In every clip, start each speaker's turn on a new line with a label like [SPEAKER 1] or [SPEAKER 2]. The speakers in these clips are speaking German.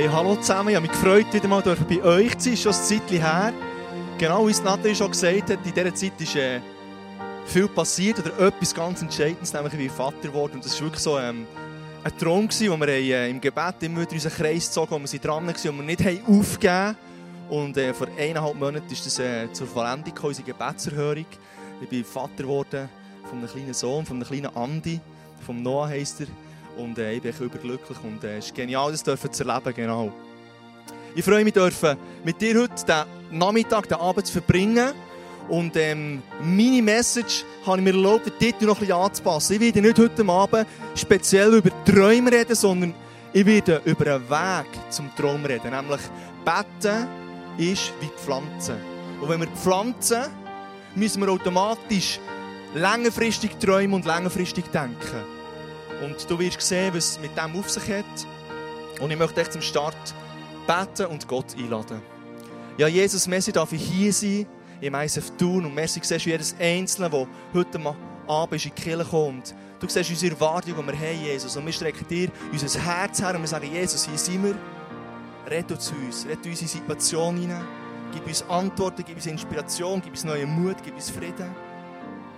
[SPEAKER 1] Hey, hallo zusammen. Ich habe mich gefreut, wieder mal bei euch zu sein. Schon ein Zeitchen her. Genau wie es Nathalie schon gesagt hat, in dieser Zeit ist äh, viel passiert oder etwas ganz Entscheidendes, nämlich ich bin Vater geworden. Und das war wirklich so ähm, ein Traum, gewesen, wo wir äh, im Gebet immer wieder unseren Kreis gezogen haben, wo wir dran waren und wir nicht haben aufgegeben Und äh, vor eineinhalb Monaten ist das äh, zur Vollendung gekommen, unsere Gebetserhörung. Ich bin Vater geworden von einem kleinen Sohn, von einem kleinen Andi, von Noah heisst er. Und äh, ich bin überglücklich und äh, es ist genial, das dürfen zu erleben, genau. Ich freue mich, dürfen mit dir heute den Nachmittag, den Abend zu verbringen. Und ähm, meine Message habe ich mir erlaubt, den Titel noch ein bisschen anzupassen. Ich werde nicht heute Abend speziell über Träume reden, sondern ich werde über einen Weg zum Traum reden. Nämlich, Betten ist wie Pflanzen. Und wenn wir pflanzen, müssen wir automatisch längerfristig träumen und längerfristig denken. Und du wirst sehen, was es mit dem auf sich hat. Und ich möchte dich zum Start beten und Gott einladen. Ja, Jesus, merci darf ich hier sein, im ISF tun. Und merci siehst du jedes Einzelne, der heute Abend in die Kirche kommt. Du siehst unsere Erwartung, die wir haben, Jesus. Und wir strecken dir unser Herz her und wir sagen, Jesus, hier sind wir. Rette zu uns, rette unsere Situation hinein. Gib uns Antworten, gib uns Inspiration, gib uns neuen Mut, gib uns Frieden.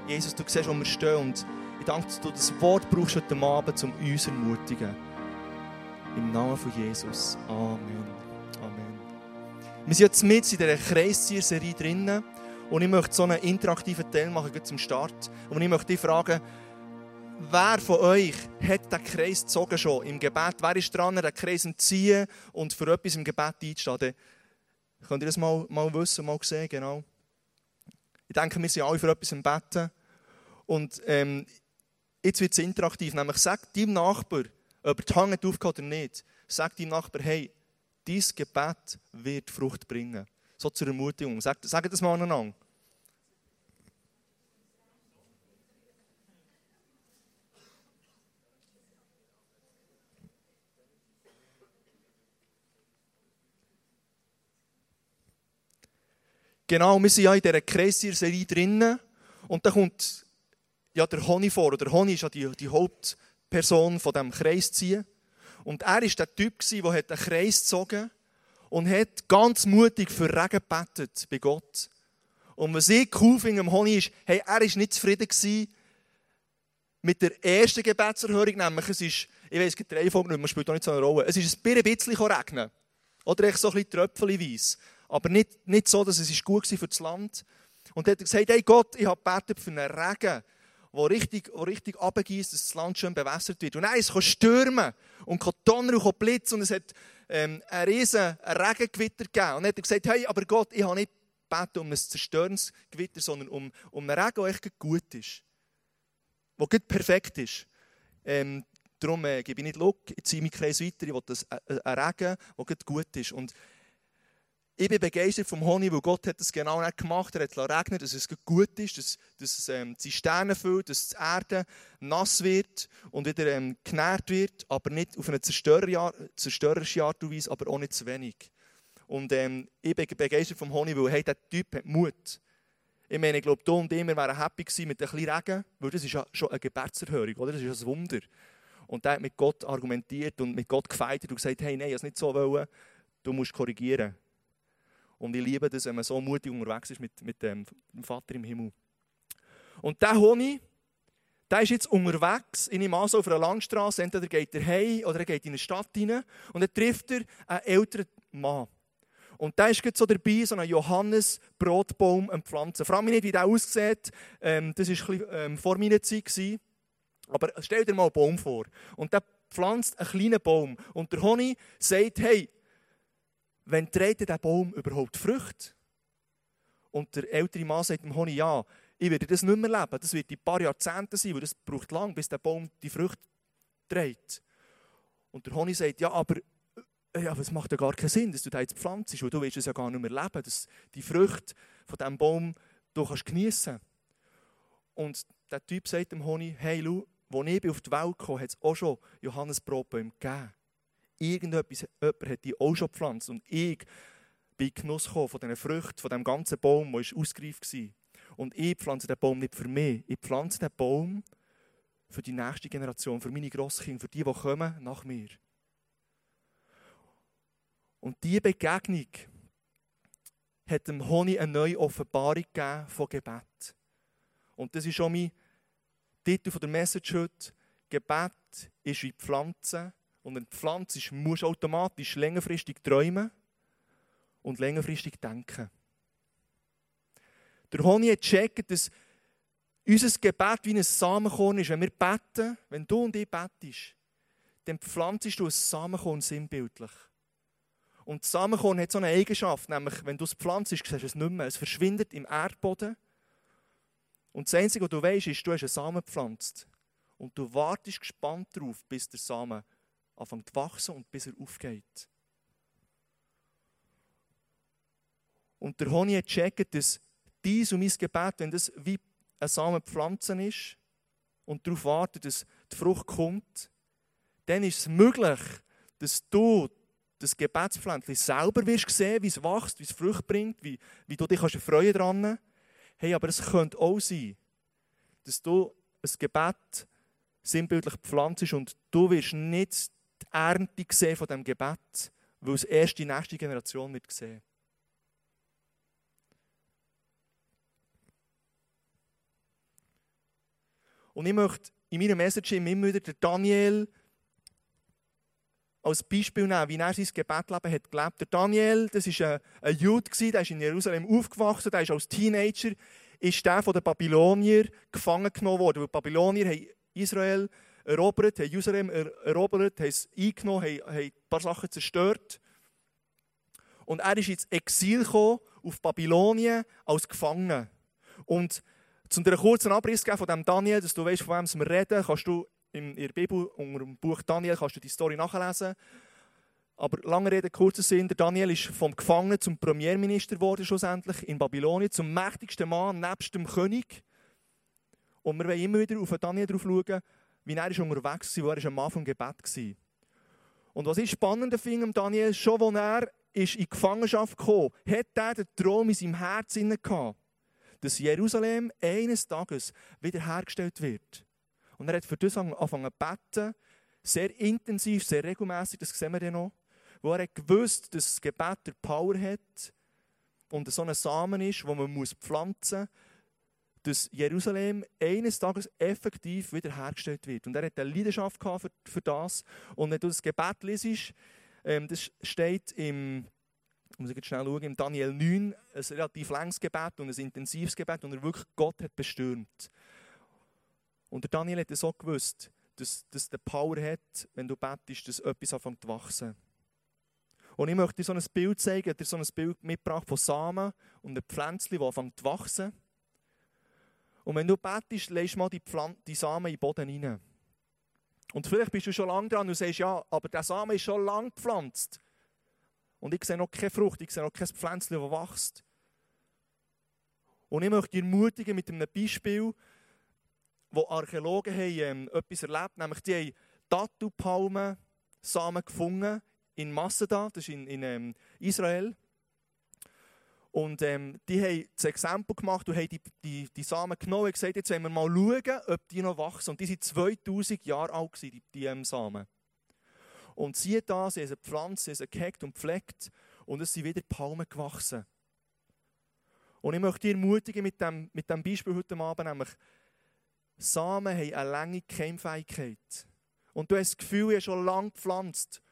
[SPEAKER 1] Jesus, du siehst, wo wir stehen. Und ich danke, dass du das Wort brauchst heute Abend, um uns zu ermutigen. Im Namen von Jesus. Amen. Amen. Wir sind jetzt mit in dieser Kreiszieher-Serie drinnen. Und ich möchte so einen interaktiven Teil machen, zum Start. Und ich möchte dich fragen, wer von euch hat den Kreis gezogen schon im Gebet? Wer ist dran, den Kreis zu ziehen und für etwas im Gebet einzustehen? Könnt ihr das mal, mal wissen, mal sehen, genau? Ich denke, wir sind alle für etwas im Betten. Und ähm, Jetzt wird es interaktiv, nämlich sag deinem Nachbar, ob er die Hand aufgehört oder nicht, sag deinem Nachbar, hey, dein Gebet wird Frucht bringen. So zur Ermutigung. Sag, sag das mal aneinander. Genau, wir sind ja in dieser Kreisserie drinnen und da kommt ja der Honi vor. Der Honi ist ja die, die Hauptperson von diesem Kreis ziehen. Und er war der Typ, der einen Kreis gezogen und hat ganz mutig für Regen gebetet bei Gott. Und was ich cool finde am Honi ist, hey, er war nicht zufrieden mit der ersten Gebetserhörung, nämlich es ist, ich weiß, gibt drei Folgen, man spielt auch nicht so eine Rolle. Es ist ein bisschen regnen. Oder echt so ein bisschen tröpfelweise. Aber nicht, nicht so, dass es gut war für das Land. Und er hat gesagt, hey Gott, ich habe gebetet für einen Regen wo richtig, wo richtig runtergießt, dass das Land schön bewässert wird. Und ist es stürmen und Donner und Blitz und es hat ähm, einen riesen Regengewitter gegeben. Und dann hat er gesagt, hey, aber Gott, ich habe nicht gebeten um ein zerstörendes Gewitter, sondern um, um einen Regen, der echt gut ist. Der gut perfekt ist. Ähm, darum äh, gebe ich nicht Look, ich ziehe meinen Kreis weiter, ich will das, äh, einen Regen, der gut ist. Und ich bin begeistert vom Honig, weil Gott hat das genau nicht gemacht. Er hat regnen dass es gut ist, dass, dass ähm, die Sterne füllt, dass die Erde nass wird und wieder ähm, genährt wird, aber nicht auf eine zerstörerische Art und Weise, aber auch nicht zu wenig. Und ähm, ich bin begeistert vom Honig, weil hey, der Typ hat Mut. Ich meine, ich glaube, du und ich, wären happy gewesen mit ein bisschen Regen, weil das ist ja schon eine Gebetserhörung, oder? Das ist ein Wunder. Und er hat mit Gott argumentiert und mit Gott gefeitet und gesagt, hey, nein, ich es nicht so wollen, du musst korrigieren. Und ich liebe das, wenn man so mutig unterwegs ist mit, mit dem Vater im Himmel. Und der Honig, der ist jetzt unterwegs, in ihm so auf einer Landstraße. Entweder geht er heim oder er geht in eine Stadt hinein. Und dann trifft er einen älteren Mann. Und da ist so dabei, so einen Johannes-Brotbaum zu pflanzen. Frag mich nicht, wie der aussieht. Ähm, das war ähm, vor meiner Zeit. Aber stell dir mal einen Baum vor. Und der pflanzt einen kleinen Baum. Und der Honig sagt, hey, wenn trägt der Baum überhaupt Früchte? Und der ältere Mann sagt dem Honig, ja, ich werde das nicht mehr leben. Das wird ein paar Jahrzehnte sein, weil das braucht lang, bis der Baum die Früchte trägt. Und der Honig sagt, ja, aber äh, ja, es macht ja gar keinen Sinn, dass du da jetzt pflanzt, weil du willst es ja gar nicht mehr leben, dass die Früchte von diesem Baum du kannst geniessen. Und der Typ sagt dem Honig, hey, schau, als ich auf die Welt kam, hat es auch schon Johannesbrotbäume gegeben irgendetwas, jemand hat die auch schon gepflanzt. Und ich bin in Genuss gekommen von diesen Früchten, von dem ganzen Baum, der ausgereift war. Und ich pflanze den Baum nicht für mich. Ich pflanze den Baum für die nächste Generation, für meine Grosskinder, für die, die kommen nach mir. Und diese Begegnung hat dem Honig eine neue Offenbarung gegeben von Gebet. Und das ist auch mein Titel der Message heute. Gebet ist wie Pflanze. Und eine Pflanze muss automatisch längerfristig träumen und längerfristig denken. Der Honig hat gecheckt, dass unser Gebet wie ein Samenkorn ist. Wenn wir beten, wenn du und ich betest, dann pflanzest du ein Samenkorn sinnbildlich. Und das Samenkorn hat so eine Eigenschaft, nämlich wenn du es pflanzt, siehst du es nicht mehr. Es verschwindet im Erdboden. Und das Einzige, was du weißt, ist, du hast einen Samen gepflanzt. Und du wartest gespannt darauf, bis der Samen anfängt zu wachsen und bis er aufgeht. Und der Honig hat gecheckt, dass dies und mein Gebet, wenn das wie ein Samen pflanzen ist und darauf wartet, dass die Frucht kommt, dann ist es möglich, dass du das Gebetspflänzchen selber wirst sehen, wie es wächst, wie es Frucht bringt, wie, wie du dich kannst freuen daran. Hey, aber es könnte auch sein, dass du ein Gebet sinnbildlich pflanzt und du wirst nicht die Ernte sehen von diesem Gebet, weil es erst die nächste Generation wird sehen. Und ich möchte in meiner Message immer wieder den Daniel als Beispiel nehmen, wie er sein Gebetleben hat gelebt. Der Daniel, das war ein, Jude, der ist in Jerusalem aufgewachsen, der ist als Teenager ist der von den Babylonier gefangen genommen worden. Weil die Babylonier haben Israel erobert, haben Jerusalem erobert, haben es eingenommen, haben, haben ein paar Sachen zerstört. Und er ist ins Exil gekommen, auf Babylonien als Gefangener. Und zum dir einen kurzen Abriss geben von dem Daniel, dass du weißt, von wem wir reden, kannst du in der Bibel, unter dem Buch Daniel, kannst du die Story nachlesen. Aber lange Rede, kurzer Sinn, der Daniel ist vom Gefangenen zum Premierminister geworden, schlussendlich in Babylonien, zum mächtigsten Mann nebst dem König. Und wir wollen immer wieder auf Daniel drauf schauen, wie er unterwegs war, wo er ein Mann vom Gebet war. Und was ich spannend finde Daniel, schon als er in Gefangenschaft kam, hat er den Traum in seinem Herzen gehabt, dass Jerusalem eines Tages wiederhergestellt wird. Und er hat für das angefangen zu beten, sehr intensiv, sehr regelmäßig, das sehen wir dann noch, wo er hat gewusst, dass das Gebet der Power hat und so ein Samen ist, wo man pflanzen muss, dass Jerusalem eines Tages effektiv wiederhergestellt wird. Und er hat eine Leidenschaft für, für das. Und wenn du das Gebet liest, ähm, das steht im, muss ich jetzt schnell schauen, im Daniel 9, ein relativ langes Gebet und ein intensives Gebet, und er wirklich Gott hat bestürmt. Und der Daniel hat auch gewusst, dass, dass der Power hat, wenn du betest, dass etwas anfängt zu wachsen. Und ich möchte dir so ein Bild zeigen, dir so ein Bild mitgebracht von Samen und einem Pflänzchen, das anfängt zu wachsen. Und wenn du betest, legst mal die, Pflanze, die Samen in den Boden rein. Und vielleicht bist du schon lange dran und sagst, ja, aber der Samen ist schon lang gepflanzt. Und ich sehe noch keine Frucht, ich sehe noch kein Pflänzchen, das wächst. Und ich möchte dich ermutigen mit einem Beispiel, wo Archäologen haben, ähm, etwas erlebt nämlich die haben Tattoo-Palmen Samen gefunden in Masada, das ist in, in ähm, Israel. Und ähm, die haben das Exempel gemacht und haben die, die, die Samen genommen und gesagt, jetzt wollen wir mal schauen, ob die noch wachsen. Und die sind 2000 Jahre alt, gewesen, die, die ähm, Samen. Und siehe da, sie haben sie gepflanzt, sie haben gehackt und gepflegt und es sind wieder Palmen gewachsen. Und ich möchte dich ermutigen mit dem, mit dem Beispiel heute Abend, nämlich Samen haben eine lange Keimfähigkeit. Und du hast das Gefühl, du hast schon lange gepflanzt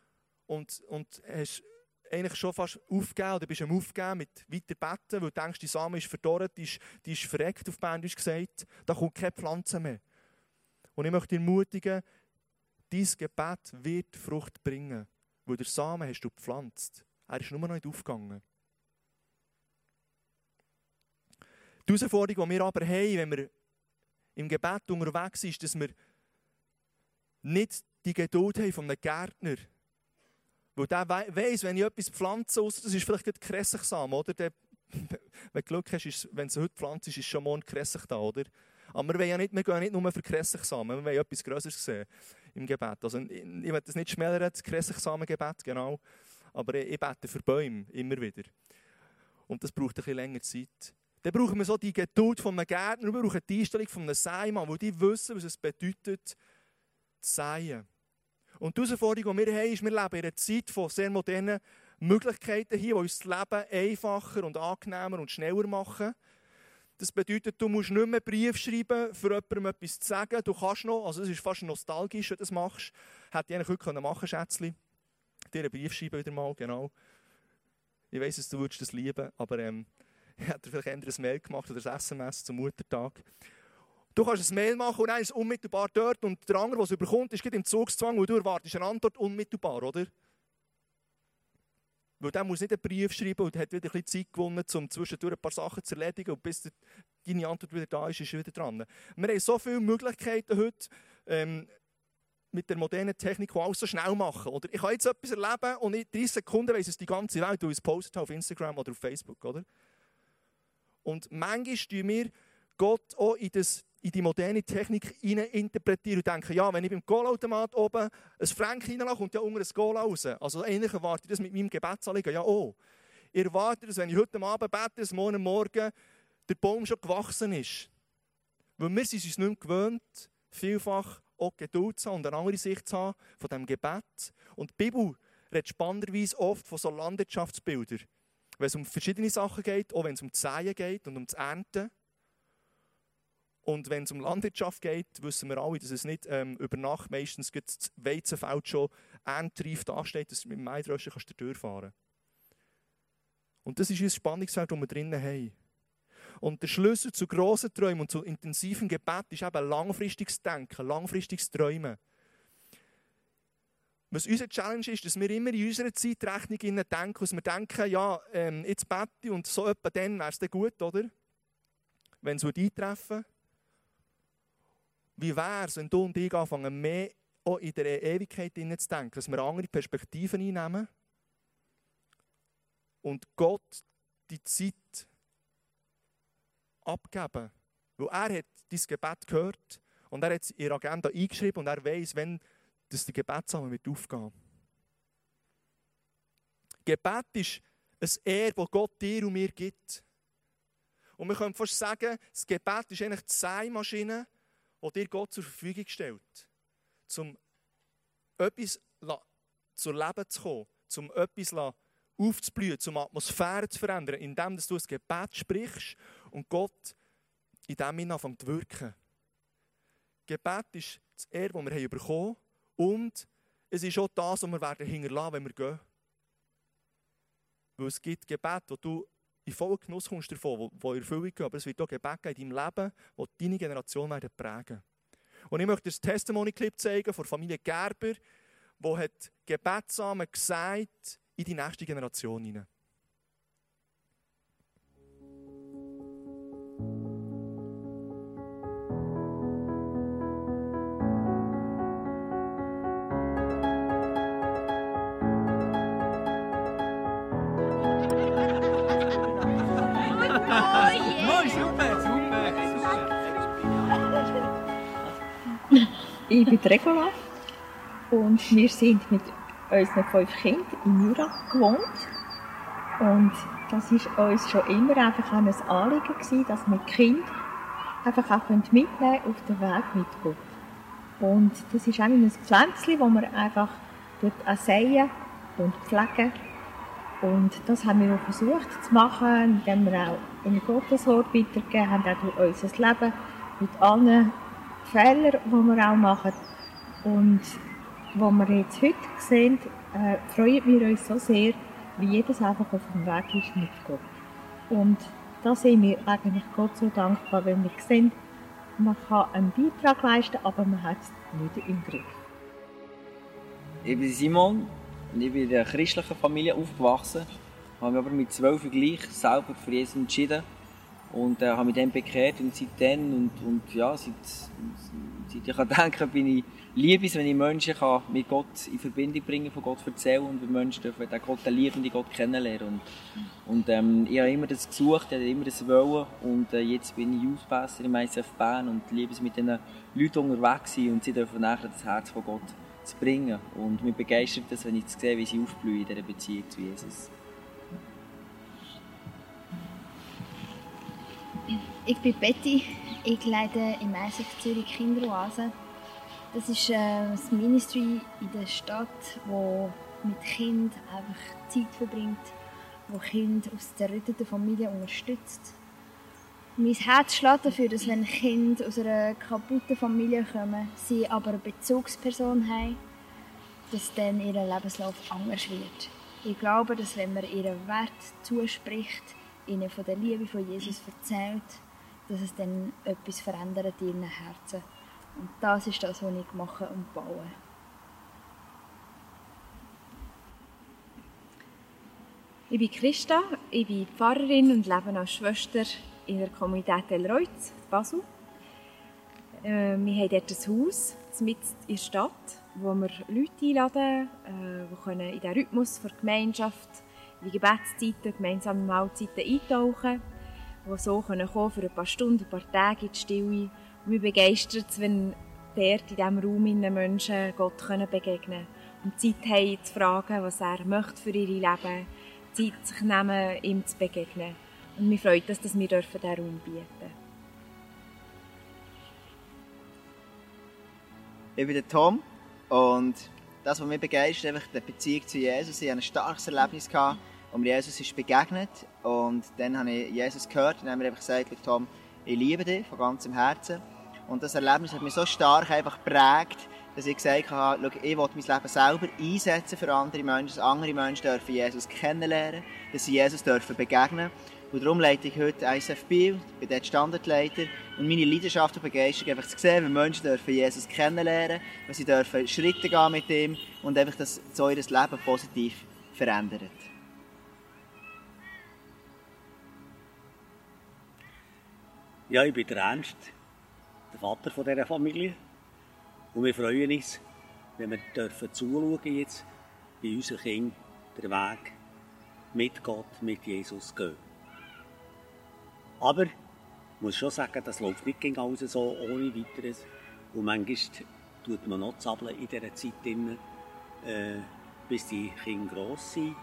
[SPEAKER 1] und, und hast eigentlich schon fast aufgegeben oder bist am Aufgeben mit weiter beten, weil du denkst, die Samen ist verdorrt, die ist, die ist verreckt, auf Bändisch gesagt. Da kommt keine Pflanze mehr. Und ich möchte dich ermutigen, dein Gebet wird Frucht bringen, weil der Samen hast du gepflanzt. Er ist nur noch nicht aufgegangen. Die Herausforderung, die wir aber haben, wenn wir im Gebet unterwegs ist, dass wir nicht die Geduld haben von einem Gärtner. Weil der weiss, wenn ich etwas pflanze, das ist vielleicht ein Kressigsamen, oder? Der, wenn du Glück hast, ist, wenn es heute pflanzt, ist, schon morgen Kressig da, oder? Aber wir, ja nicht, wir gehen nicht nur für Kressigsamen, wir wollen etwas Größeres sehen im Gebet. Also, ich, ich will das nicht schmälern, das Kressigsamen-Gebet, genau. Aber ich, ich bete für Bäume immer wieder. Und das braucht ein bisschen länger Zeit. Dann brauchen wir so die Geduld von einem Gärtner, wir brauchen die Einstellung von einem Seimann, wo die wissen, was es bedeutet, zu säen. Und die Herausforderung, die wir haben, ist, wir leben in einer Zeit von sehr modernen Möglichkeiten hier, die uns das Leben einfacher und angenehmer und schneller machen. Das bedeutet, du musst nicht mehr Brief schreiben, für jemandem etwas zu sagen. Du kannst noch, also es ist fast nostalgisch, wenn du das machst. Hätte ich eigentlich heute machen können, Schätzchen. Dir einen Brief schreiben wieder mal, genau. Ich weiss, dass du würdest das lieben, aber ähm, ich hätte vielleicht ein Mail gemacht oder ein SMS zum Muttertag. Du kannst ein Mail machen und dann ist unmittelbar dort und der andere, der es überkommt, ist im Zugszwang und du erwartest eine Antwort unmittelbar, oder? Weil der muss nicht einen Brief schreiben und hat wieder ein bisschen Zeit gewonnen, um zwischendurch ein paar Sachen zu erledigen und bis deine Antwort wieder da ist, ist er wieder dran. Wir haben so viele Möglichkeiten heute, ähm, mit der modernen Technik, die alles so schnell machen. Oder ich kann jetzt etwas erleben und in 30 Sekunden weiss es die ganze Welt, weil ich es postet auf Instagram oder auf Facebook. Oder? Und manchmal tun wir Gott auch in, das, in die moderne Technik interpretieren und denken, ja, wenn ich beim Goalautomat oben ein Frank reinlasse, kommt ja unter ein Goal raus. Also ähnlich erwarte ich das mit meinem Gebetsanliegen. Ja, oh. Ich erwarte, dass wenn ich heute Abend bete, dass morgen Morgen der Baum schon gewachsen ist. Weil wir sind uns nicht mehr gewöhnt, vielfach auch Geduld zu haben und eine andere Sicht zu haben von diesem Gebet. Und die Bibel redet spannenderweise oft von so Landwirtschaftsbildern. Wenn es um verschiedene Sachen geht, auch wenn es um das Säen geht und um das Ernten. Und wenn es um Landwirtschaft geht, wissen wir alle, dass es nicht ähm, über Nacht meistens das Weizenfeld schon erntereif dasteht, dass du mit dem Maidröschen kannst du durchfahren Und das ist ein Spannungsfeld, das wir drinnen haben. Und der Schlüssel zu grossen Träumen und zu intensivem Gebet ist eben langfristiges Denken, langfristiges Träumen. Was unsere Challenge ist, dass wir immer in unserer Zeitrechnung denken, dass wir denken, ja, ähm, jetzt bete und so etwa dann wäre es dann gut, oder? Wenn es eintreffen würde. Wie wäre es, wenn du und ich anfangen, mehr auch in der Ewigkeit zu denken, dass wir andere Perspektiven einnehmen und Gott die Zeit abgeben. Weil er hat dein Gebet gehört und er hat es in ihre Agenda eingeschrieben und er weiß, wenn das die Gebetssamen wird aufgehen. Gebet ist ein Ehr, das Gott dir und mir gibt. Und wir können fast sagen, das Gebet ist eigentlich die Seimaschine, die dir Gott zur Verfügung stellt, um etwas zu Leben zu kommen, um etwas aufzublühen, um Atmosphäre zu verändern, indem du ein Gebet sprichst und Gott in dem Sinne anfängt zu wirken. Gebet ist das Ehr, das wir bekommen haben und es ist auch das, was wir werden hinterlassen, wenn wir gehen. Weil es gibt Gebet, wo du in vollen Genuss kommst davon, wo, wo Erfüllung geht, aber es wird auch Gebet in deinem Leben, wo deine Generation werden prägen Und ich möchte das Testimony-Clip zeigen von Familie Gerber, wo hat Gebetsamen gesagt in die nächste Generation hinein.
[SPEAKER 2] Ich bin Regula und wir sind mit unseren fünf Kindern in Jura gewohnt. Und das war uns schon immer einfach ein Anliegen gewesen, dass wir die Kinder einfach auch mitnehmen können auf den Weg mit Gott. Und das ist auch ein Pflänzchen, das wir einfach dort säen und pflegen. Und das haben wir auch versucht zu machen, indem wir auch in Gottes Wort weitergegeben haben, auch durch unser Leben mit allen Fehlern, die wir auch machen. Und was wir jetzt heute sehen, äh, freuen wir uns so sehr, wie jedes einfach auf dem Weg ist mit Gott. Und da sind wir eigentlich Gott so dankbar, wenn wir sehen, man kann einen Beitrag leisten, aber man hat es nicht im Griff.
[SPEAKER 3] Ich bin Simon und ich bin in einer christlichen Familie aufgewachsen, habe mich aber mit zwölf gleich selber für Jesus entschieden und äh, habe mich dann bekehrt und seitdem und, und ja, seit, seit ich kann denken, bin ich Liebes, wenn ich Menschen kann mit Gott in Verbindung bringen, von Gott erzählen und wenn Menschen dürfen den Gott, den liebenden Gott kennenlernen. Und, und ähm, ich habe immer das gesucht, ich habe immer das wollen und äh, jetzt bin ich Youth im ICF Bern und liebe es mit diesen Leuten unterwegs sein und sie dürfen nachher das Herz von Gott zu bringen. Und mich begeistert das, wenn ich sehe, wie sie aufblühen in dieser Beziehung zu Jesus.
[SPEAKER 4] Ich bin Betty, ich leite im ICF Zürich Kinderoase. Das ist äh, das Ministry in der Stadt, wo mit Kind einfach Zeit verbringt, wo Kind aus zerrütteten Familie unterstützt. Mein Herz schlägt dafür, dass wenn Kinder aus einer kaputten Familie kommen, sie aber eine Bezugsperson haben, dass dann ihr Lebenslauf anders wird. Ich glaube, dass wenn man ihren Wert zuspricht, ihnen von der Liebe von Jesus erzählt, dass es dann etwas verändert in ihren Herzen. Und das ist das, was ich mache und baue.
[SPEAKER 5] Ich bin Christa, ich bin Pfarrerin und lebe als Schwester in der Kommunität Elreutz, Basel. Äh, wir haben dort ein Haus mitten in der Stadt, wo wir Leute einladen, äh, die können in den Rhythmus der Gemeinschaft, in die Gebetszeiten, gemeinsame Mahlzeiten eintauchen, die so können kommen für ein paar Stunden, ein paar Tage in die Stille. Und mich begeistert es, wenn dort in diesem Raum in den Menschen Gott können begegnen und Zeit haben zu fragen, was er möchte für ihr Leben, Zeit sich nehmen, ihm zu begegnen. Und mich freut es, dass wir diesen Raum bieten.
[SPEAKER 3] Ich bin der Tom und das, was mich begeistert, ist die Beziehung zu Jesus. Ich hatte ein starkes Erlebnis, gehabt, mir Jesus ist begegnet und dann habe ich Jesus gehört und dann habe mir einfach gesagt, Tom, ich liebe dich von ganzem Herzen. Und das Erlebnis hat mich so stark einfach geprägt, dass ich gesagt habe, ich will mein Leben selber einsetzen für andere Menschen, dass andere Menschen dürfen Jesus kennenlernen, dass sie Jesus dürfen begegnen und darum leite ich heute ISF Biel, bin dort Standardleiter. Und meine Leidenschaft und Begeisterung einfach zu sehen, wie Menschen dürfen Jesus kennenlernen, wie sie dürfen Schritte gehen mit ihm und einfach, dass so ihr Leben positiv verändert.
[SPEAKER 6] Ja, ich bin der Ernst, der Vater von dieser Familie. Und wir freuen uns, wenn wir dürfen zuschauen jetzt, wie unser Kind den Weg mit Gott, mit Jesus gehen. Aber ich muss schon sagen, das läuft nicht gegen alles so ohne weiteres. Und manchmal tut man noch in dieser Zeit, drin, äh, bis die Kinder gross sind.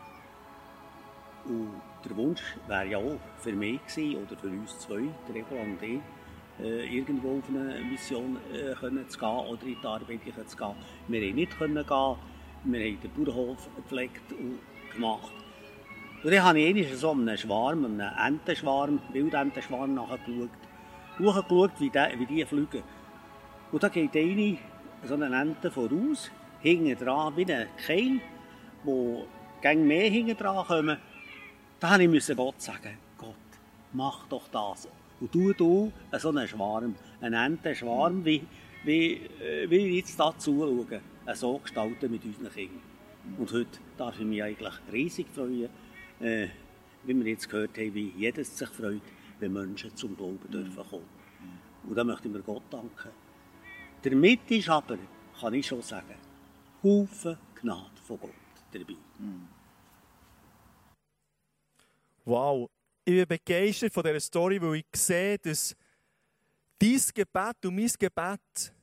[SPEAKER 6] Und der Wunsch wäre ja auch für mich gewesen, oder für uns zwei, der Regula und ich, äh, irgendwo auf eine Mission äh, können zu gehen oder in die Arbeit zu gehen. Wir konnten nicht können gehen. Wir haben den Bauernhof gepflegt und gemacht. Und dann habe ich einmal so einen Schwarm, einen Entenschwarm, Wildentenschwarm nachgeschaut. Hochgeschaut, wie die, wie die fliegen. Und da geht eine, so eine Ente voraus, hinten dran, wie ein Keil, wo gegen mehr hinten dran kommen. Da musste ich Gott sagen, Gott, mach doch das. Und du, du, so einen Schwarm, einen Entenschwarm, wie, wie, äh, wie ich jetzt da zuschauen, so gestalten mit unseren Kindern. Und heute darf ich mich eigentlich riesig freuen, äh, wie wir jetzt gehört haben, wie jedes sich freut, wenn Menschen zum Glauben dürfen kommen. Und da möchte ich mir Gott danken. Damit ist aber, kann ich schon sagen, Haufen Gnade von Gott dabei.
[SPEAKER 1] Wow, ich bin begeistert von dieser Story, weil ich sehe, dass dein Gebet und mein Gebet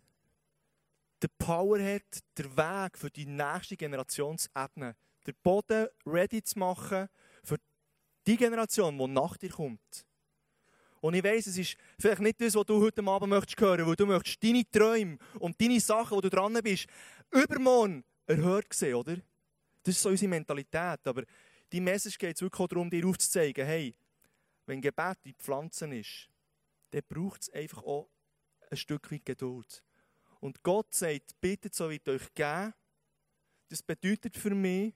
[SPEAKER 1] die Power hat, den Weg für die nächste Generation zu ebnen. Den Boden ready zu machen für die Generation, die nach dir kommt. Und ich weiss, es ist vielleicht nicht das, was du heute Abend möchtest hören, weil du möchtest deine Träume und deine Sachen, wo du dran bist, übermorgen erhört sehen, oder? Das ist so unsere Mentalität. Aber die Message geht es wirklich darum, dir aufzuzeigen, hey, wenn Gebet in Pflanzen ist, dann braucht es einfach auch ein Stück weit Geduld. Und Gott sagt, bittet, so wird euch geben. Das bedeutet für mich,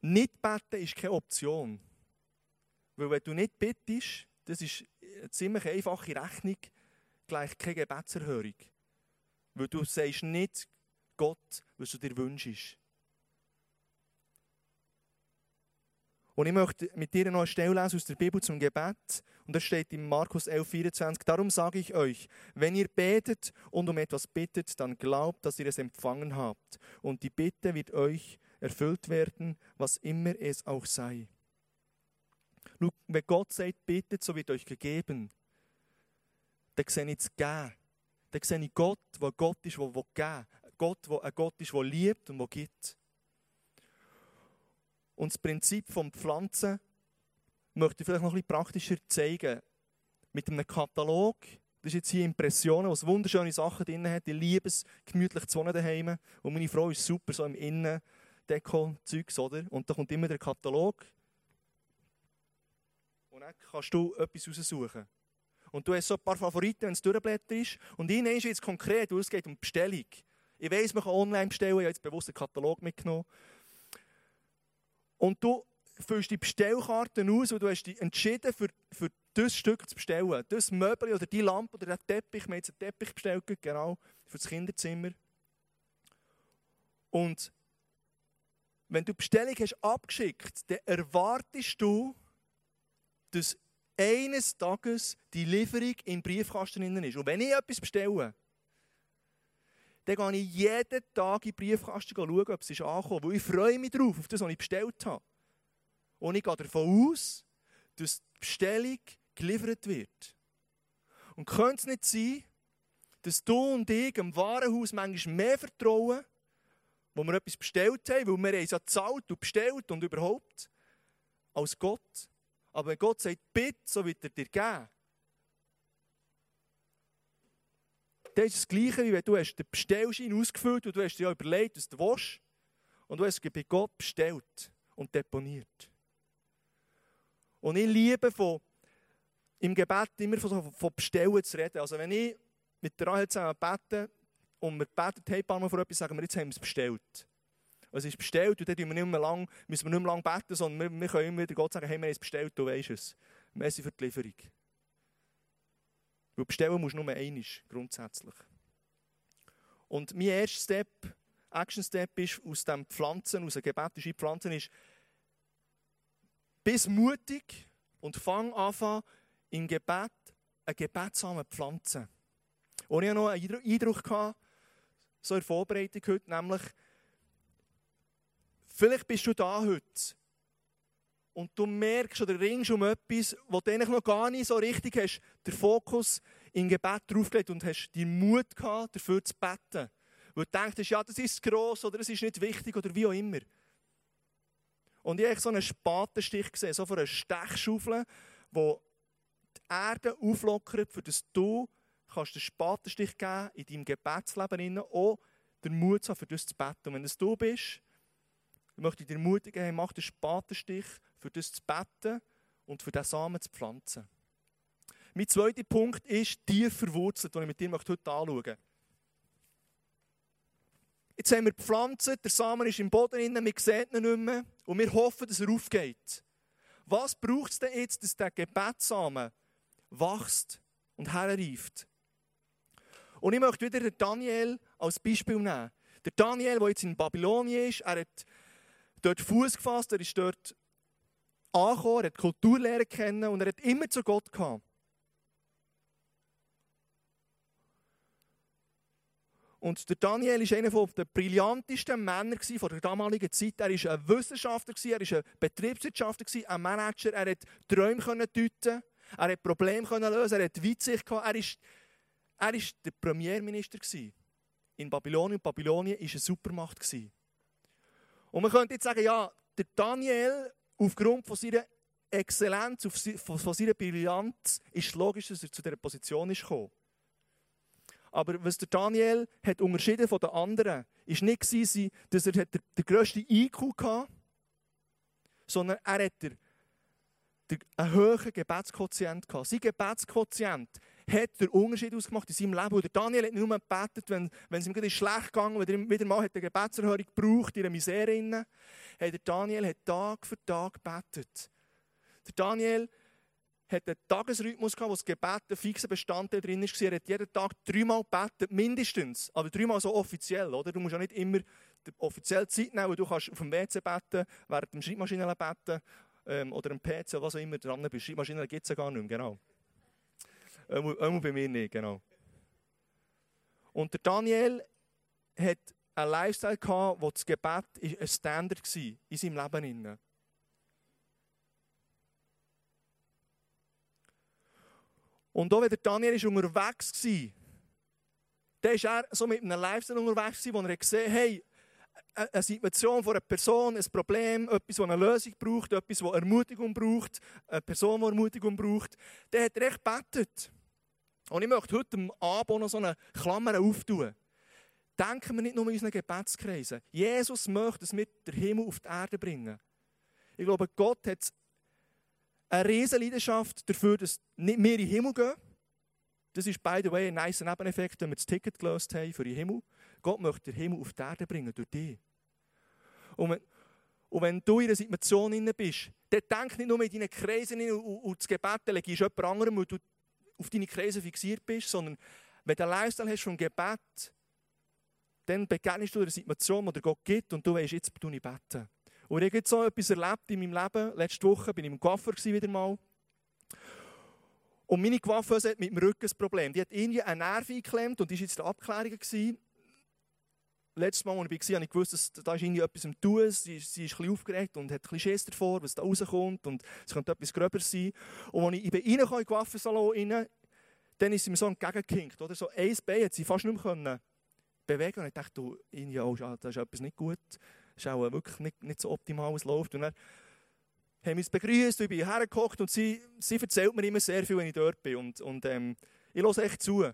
[SPEAKER 1] nicht beten ist keine Option. Weil wenn du nicht bittest, das ist eine ziemlich einfache Rechnung, gleich keine Gebetserhörung. Weil du sagst nicht Gott, was du dir wünschst. Und ich möchte mit dir noch eine Stelle lesen aus der Bibel zum Gebet. Und das steht in Markus 11, 24. Darum sage ich euch, wenn ihr betet und um etwas bittet, dann glaubt, dass ihr es empfangen habt. Und die Bitte wird euch erfüllt werden, was immer es auch sei. Wenn Gott sagt, bittet, so wird euch gegeben, dann sehe ich das Geben. Dann sehe ich Gott, der Gott ist, der geben Gott, der ein Gott ist, der liebt und der gibt. Und das Prinzip vom Pflanzen möchte ich vielleicht noch ein praktischer zeigen. Mit einem Katalog, Das ist jetzt hier Impressionen, was wunderschöne Sachen drin hat. Ich liebe es, gemütlich zu wohnen daheim. Und meine Frau ist super so im Innendeko-Zeugs, oder? Und da kommt immer der Katalog. Und dann kannst du etwas raussuchen. Und du hast so ein paar Favoriten, wenn es durchblättert ist. Und ihnen ist jetzt konkret, weil es geht um Bestellung. Ich weiss, man kann online bestellen, ich habe jetzt bewusst einen Katalog mitgenommen. Und du füllst die Bestellkarten aus und du hast dich entschieden, für, für das Stück zu bestellen. Das Möbel oder die Lampe oder den Teppich. Wir haben jetzt einen Teppich bestellt, genau, für das Kinderzimmer. Und wenn du die Bestellung hast abgeschickt, dann erwartest du, dass eines Tages die Lieferung im Briefkasten ist. Und wenn ich etwas bestelle, dann gehe ich jeden Tag in den Briefkasten schauen, ob es ist angekommen ist. Weil ich freue mich darauf, auf das, was ich bestellt habe. Und ich gehe davon aus, dass die Bestellung geliefert wird. Und könnte es nicht sein, dass du und ich im Warenhaus manchmal mehr vertrauen, wo wir etwas bestellt haben, weil wir es ja gezahlt und bestellt und überhaupt, als Gott. Aber wenn Gott sagt, bitte, so wird er dir geben. Das ist das Gleiche, wie wenn du hast den Bestellschein ausgefüllt und du hast dir ja überlegt, was du willst. Und du hast es bei Gott bestellt und deponiert. Und ich liebe von, im Gebet immer von, von Bestellen zu reden. Also wenn ich mit der Rahel zusammen bete und wir beten, hey, paar vor etwas, sagen wir, jetzt haben wir es bestellt. Es ist bestellt und dann müssen wir nicht mehr lang, müssen beten, sondern wir, wir können immer wieder Gott sagen, hey, wir haben es bestellt, du weißt es. Merci für die Lieferung. Weil bestellen musst du nur einmal, grundsätzlich. Und mein erster Step, Action Step ist, aus dem Pflanzen, aus dem Gebet, ist Pflanzen, ist, bist mutig und fang an, im Gebet Gebetssamen zu pflanzen. Und ich hatte noch einen Eindruck, so in Vorbereitung heute, nämlich, vielleicht bist du da heute und du merkst oder ringst um etwas, wo du noch gar nicht so richtig hast, den Fokus im Gebet draufgelegt und hast den Mut gehabt, dafür zu beten. Weil du denkst, ja, das ist gross oder es ist nicht wichtig oder wie auch immer. Und ich habe so einen Spatenstich gesehen, so von einer Stechschaufel, wo die Erde auflockert, für das du kannst den Spatenstich geben in deinem Gebetsleben, auch den Mut haben, für das zu beten. Und wenn es du bist, möchte ich dir ermutigen, hey, mach den Spatenstich, für das zu beten und für diesen Samen zu pflanzen. Mein zweiter Punkt ist tief verwurzelt, den ich mit dir heute anschauen möchte. Jetzt haben wir gepflanzt, der Samen ist im Boden drin, wir sehen ihn nicht mehr und wir hoffen, dass er aufgeht. Was braucht es denn jetzt, dass der Gebetssamen wächst und herreift? Und ich möchte wieder den Daniel als Beispiel nehmen. Der Daniel, der jetzt in Babylonien ist, er hat dort Fuß gefasst, er ist dort angekommen, er hat Kulturlehre kennen und er hat immer zu Gott gehabt. Und der Daniel war einer der brillantesten Männer von der damaligen Zeit. Er war ein Wissenschaftler, er war ein Betriebswirtschaftler, ein Manager. Er konnte Träume deuten, er konnte Probleme lösen, er hatte Weitsicht. Er war, er der Premierminister in Babylonien. Babylonien war eine Supermacht. Und man könnte jetzt sagen, ja, der Daniel, aufgrund von seiner Exzellenz, von seiner Brillanz, ist es logisch, dass er zu dieser Position ist gekommen. Aber was der Daniel hat unterschieden von den anderen, ist nicht gewesen, dass er den, den grössten IQ hatte, sondern er hat den, den, einen hohen Gebetsquotient gehabt. Sein Gebetsquotient hat den Unterschied ausgemacht in seinem Leben. Und der Daniel hat nicht nur gebetet, wenn, wenn es ihm gerade schlecht ist, wenn er wieder mal eine Gebetserhörung gebraucht in einer Misere. Der Daniel hat Tag für Tag gebetet. Der Daniel hat einen Tagesrhythmus gehabt, wo das Gebet ein fixer Bestandteil drin war. Er hat jeden Tag dreimal gebetet, mindestens. Aber dreimal so offiziell, oder? Du musst ja nicht immer offiziell Zeit nehmen, du kannst auf dem WC beten, während dem Schreibmaschine beten, ähm, oder am PC, was auch immer dran bist. Schreibmaschine gibt es ja gar nicht mehr, genau. Einmal bei mir nicht, genau. Und der Daniel hat einen Lifestyle gehabt, wo das Gebet ein Standard war in seinem Leben. Und auch wenn der Daniel ist unterwegs war, dann war er so mit einem Lifestyle unterwegs, wo er gesehen hat, hey, eine Situation von einer Person, ein Problem, etwas, das eine Lösung braucht, etwas, das Ermutigung braucht, eine Person, die Ermutigung braucht, dann hat er echt gebetet. Und ich möchte heute Abend noch so eine Klammer auftun. Denken wir nicht nur in unseren Gebetskreisen. Jesus möchte, dass wir den Himmel auf die Erde bringen. Ich glaube, Gott hat eine riesige Leidenschaft dafür, dass nicht wir in den Himmel gehen. Das ist, by the way, ein nice Nebeneffekt, wenn wir das Ticket gelöst haben für den Himmel. Gott möchte den Himmel auf die Erde bringen, durch dich. Und wenn, und wenn du in einer Situation bist, dann denk nicht nur in deinen Kreisen und, und das Gebet legst jemand anderem, weil du auf deine Kreise fixiert bist, sondern wenn du einen Lifestyle hast vom Gebet, dann begegnest du einer Situation, die Gott gibt und du weißt, jetzt tue ich beten. Und ich habe so etwas erlebt in meinem Leben. Letzte Woche bin ich im Coiffeur wieder mal. Und meine Coiffeuse hat mit dem Rücken ein Problem. Die hat irgendwie einen Nerv eingeklemmt und war jetzt in der Abklärung. Gewesen. Letztes Mal, als ich war, habe ich gewusst, dass da ist irgendwie etwas am Tun. Sie, sie ist ein aufgeregt und hat ein bisschen Schiss davor, was da rauskommt. Und es könnte etwas gröber sein. Und als ich bei ihnen in den Coiffeursalon dann ist sie mir so entgegengekinkt. Oder? So ein Bein hat sie fast nicht mehr bewegen Und ich dachte, du, irgendwie, oh, da ist etwas nicht gut. Das ist auch wirklich nicht, nicht so optimal, was läuft. Und dann haben wir uns begrüßt, ich bin hergekocht und sie, sie erzählt mir immer sehr viel, wenn ich dort bin. Und, und ähm, ich höre echt zu.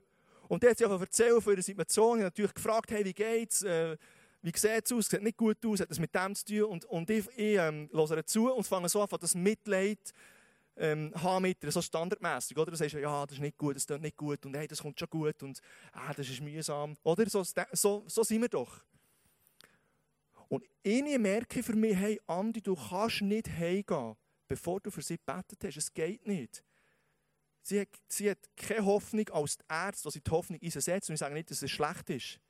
[SPEAKER 1] Und dann hat sie einfach erzählt von ihrer Situation. Ich natürlich gefragt, hey, wie geht's? Äh, wie sieht es aus? Sieht nicht gut aus? Hat das mit dem zu tun? Und, und ich, ich ähm, höre ihr zu und fange so an, das Mitleid ähm, haben mit ihr, so standardmäßig. Oder? Du sagst, ja, das ist nicht gut, das tut nicht gut und hey, das kommt schon gut und ah, das ist mühsam. Oder? So, so, so sind wir doch. Und ich merke für mich, hey, Andi, du kannst nicht heimgehen, bevor du für sie gebetet hast. Es geht nicht. Sie hat, sie hat keine Hoffnung als die Ärzte, die sie die Hoffnung einsetzen. Und ich sage nicht, dass es schlecht ist.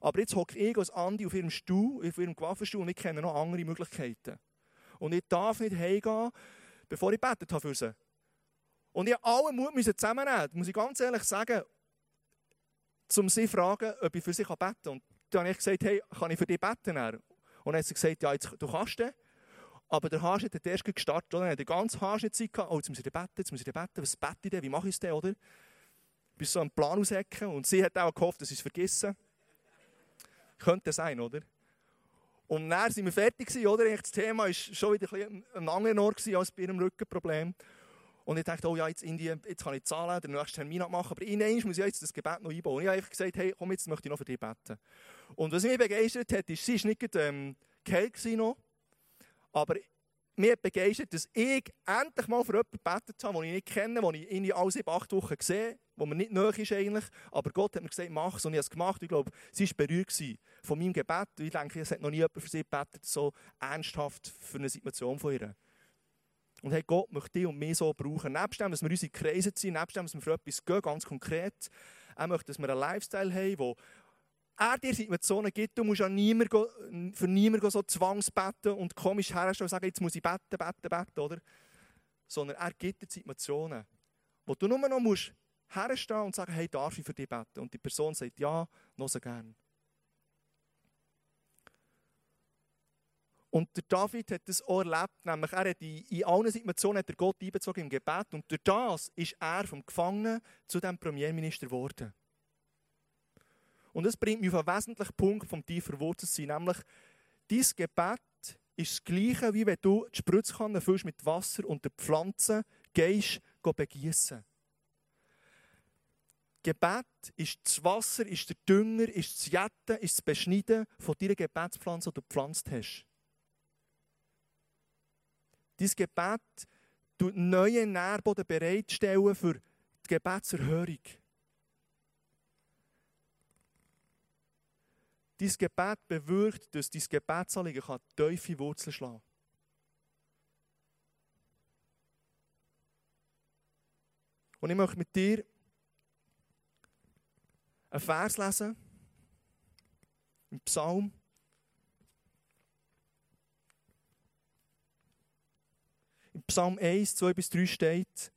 [SPEAKER 1] Aber jetzt hocke ich als Andi auf ihrem Stuhl, auf ihrem Waffenstuhl und ich kenne noch andere Möglichkeiten. Und ich darf nicht heimgehen, bevor ich gebetet habe für sie. Und ich alle Mut zusammennehmen, muss ich ganz ehrlich sagen, um sie zu fragen, ob ich für sie beten kann. Und dann habe ich gesagt, hey, kann ich für dich beten? Und dann hat sie gesagt, ja, jetzt, du kannst den. Aber der Haarschnitt hat erst gestartet. Oder? Er hat die ganze Haarschnitt gehabt. Oh, jetzt muss ich beten, jetzt muss ich beten. Was bete ich denn? Wie mache ich es denn? Oder? Bis so einen Plan aushecken. Und sie hat auch gehofft, dass ich es vergessen. Könnte sein, oder? Und dann sind wir fertig gewesen, oder? Das Thema war schon wieder ein, ein anderer Ort als bei ihrem Rückenproblem. Und ich dachte, oh ja, jetzt, Indien, jetzt kann ich zahlen, den nächsten Termin abmachen. Aber in muss ich jetzt das Gebet noch einbauen. Und ich habe gesagt, hey, komm, jetzt möchte ich noch für dich beten. Und was mich begeistert hat, ist, sie war nicht ähm, geheilt noch, aber mir begeistert, dass ich endlich mal für jemanden gebetet habe, den ich nicht kenne, den ich in alle sieben, acht Wochen sehe, wo mir nicht nahe ist eigentlich. Aber Gott hat mir gesagt, mach es. Und ich habe es gemacht. Ich glaube, sie war berührt von meinem Gebet. Und ich denke, es hat noch nie jemand für sie gebetet, so ernsthaft für eine Situation von ihr. Und hey, Gott möchte dich und mich so brauchen. Nebst dem, dass wir unsere Kreise ziehen, nebst dem, dass wir für etwas gehen, ganz konkret. Er möchte, dass wir einen Lifestyle haben, wo er dir Situationen gibt, du musst niemand, für niemanden so zwangsbeten und komisch herstellen und sagen, jetzt muss ich beten, beten, beten, oder? Sondern er gibt dir Situationen, wo du nur noch musst herstehen und sagen, hey, darf ich für dich beten? Und die Person sagt, ja, noch so gern. Und der David hat das auch erlebt, nämlich er hat in, in allen Situationen hat er Gott einbezogen im Gebet und durch das ist er vom Gefangenen zu dem Premierminister geworden. Und das bringt mich auf einen wesentlichen Punkt vom tiefer Wurzelsein, nämlich dein Gebet ist das Gleiche, wie wenn du die Spritzkanne füllst mit Wasser und die Pflanzen gehst begießen. Gebet ist das Wasser, ist der Dünger, ist das Jetten, ist das Beschneiden von deiner Gebetspflanze, die du gepflanzt hast. Dein Gebet tut neue Nährboden bereitstellen für die Gebetserhörung. Dein Gebet bewirkt, dass dein Gebetsanliegen tiefe Wurzeln schlagen kann. Und ich möchte mit dir einen Vers lesen, im Psalm. Im Psalm 1, 2 bis 3 steht,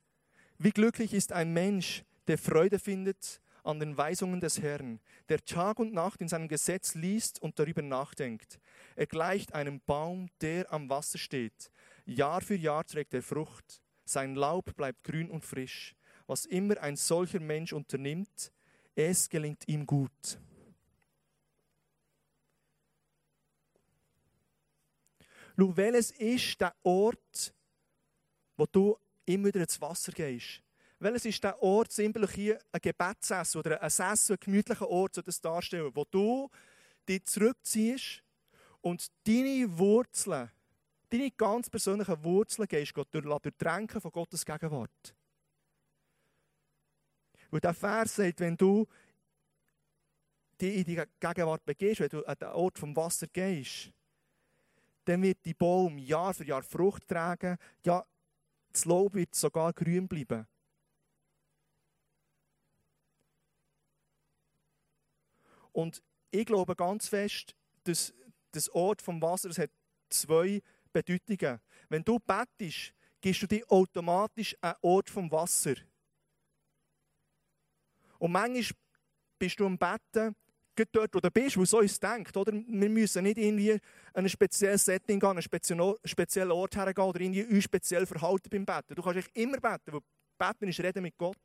[SPEAKER 1] wie glücklich ist ein Mensch, der Freude findet an den Weisungen des Herrn, der Tag und Nacht in seinem Gesetz liest und darüber nachdenkt. Er gleicht einem Baum, der am Wasser steht. Jahr für Jahr trägt er Frucht. Sein Laub bleibt grün und frisch. Was immer ein solcher Mensch unternimmt, es gelingt ihm gut. Schau, welches ist der Ort, wo du immer wieder ins Wasser gehst? Welches ist der Ort, sinnbildlich hier ein Gebetsessen oder ein Sessel, ein gemütlicher Ort, soll das darstellen, wo du dich zurückziehst und deine Wurzeln, deine ganz persönlichen Wurzeln gehst Gott durch, durchdrängen von Gottes Gegenwart. Weil der Vers sagt, wenn du dich in die Gegenwart begehst, wenn du an den Ort vom Wasser gehst, dann wird die Baum Jahr für Jahr Frucht tragen. Ja, das Laub wird sogar grün bleiben. Und ich glaube ganz fest, dass das Ort vom Wasser das hat zwei Bedeutungen. Wenn du bettest, gibst du dir automatisch einen Ort vom Wasser. Und manchmal bist du am Betten, dort, wo du bist, wo so uns denkt. Oder? Wir müssen nicht irgendwie an ein spezielles Setting gehen, an einen speziellen Ort hergehen oder irgendwie uns speziell verhalten beim Betten. Du kannst immer beten, weil Beten ist Reden mit Gott.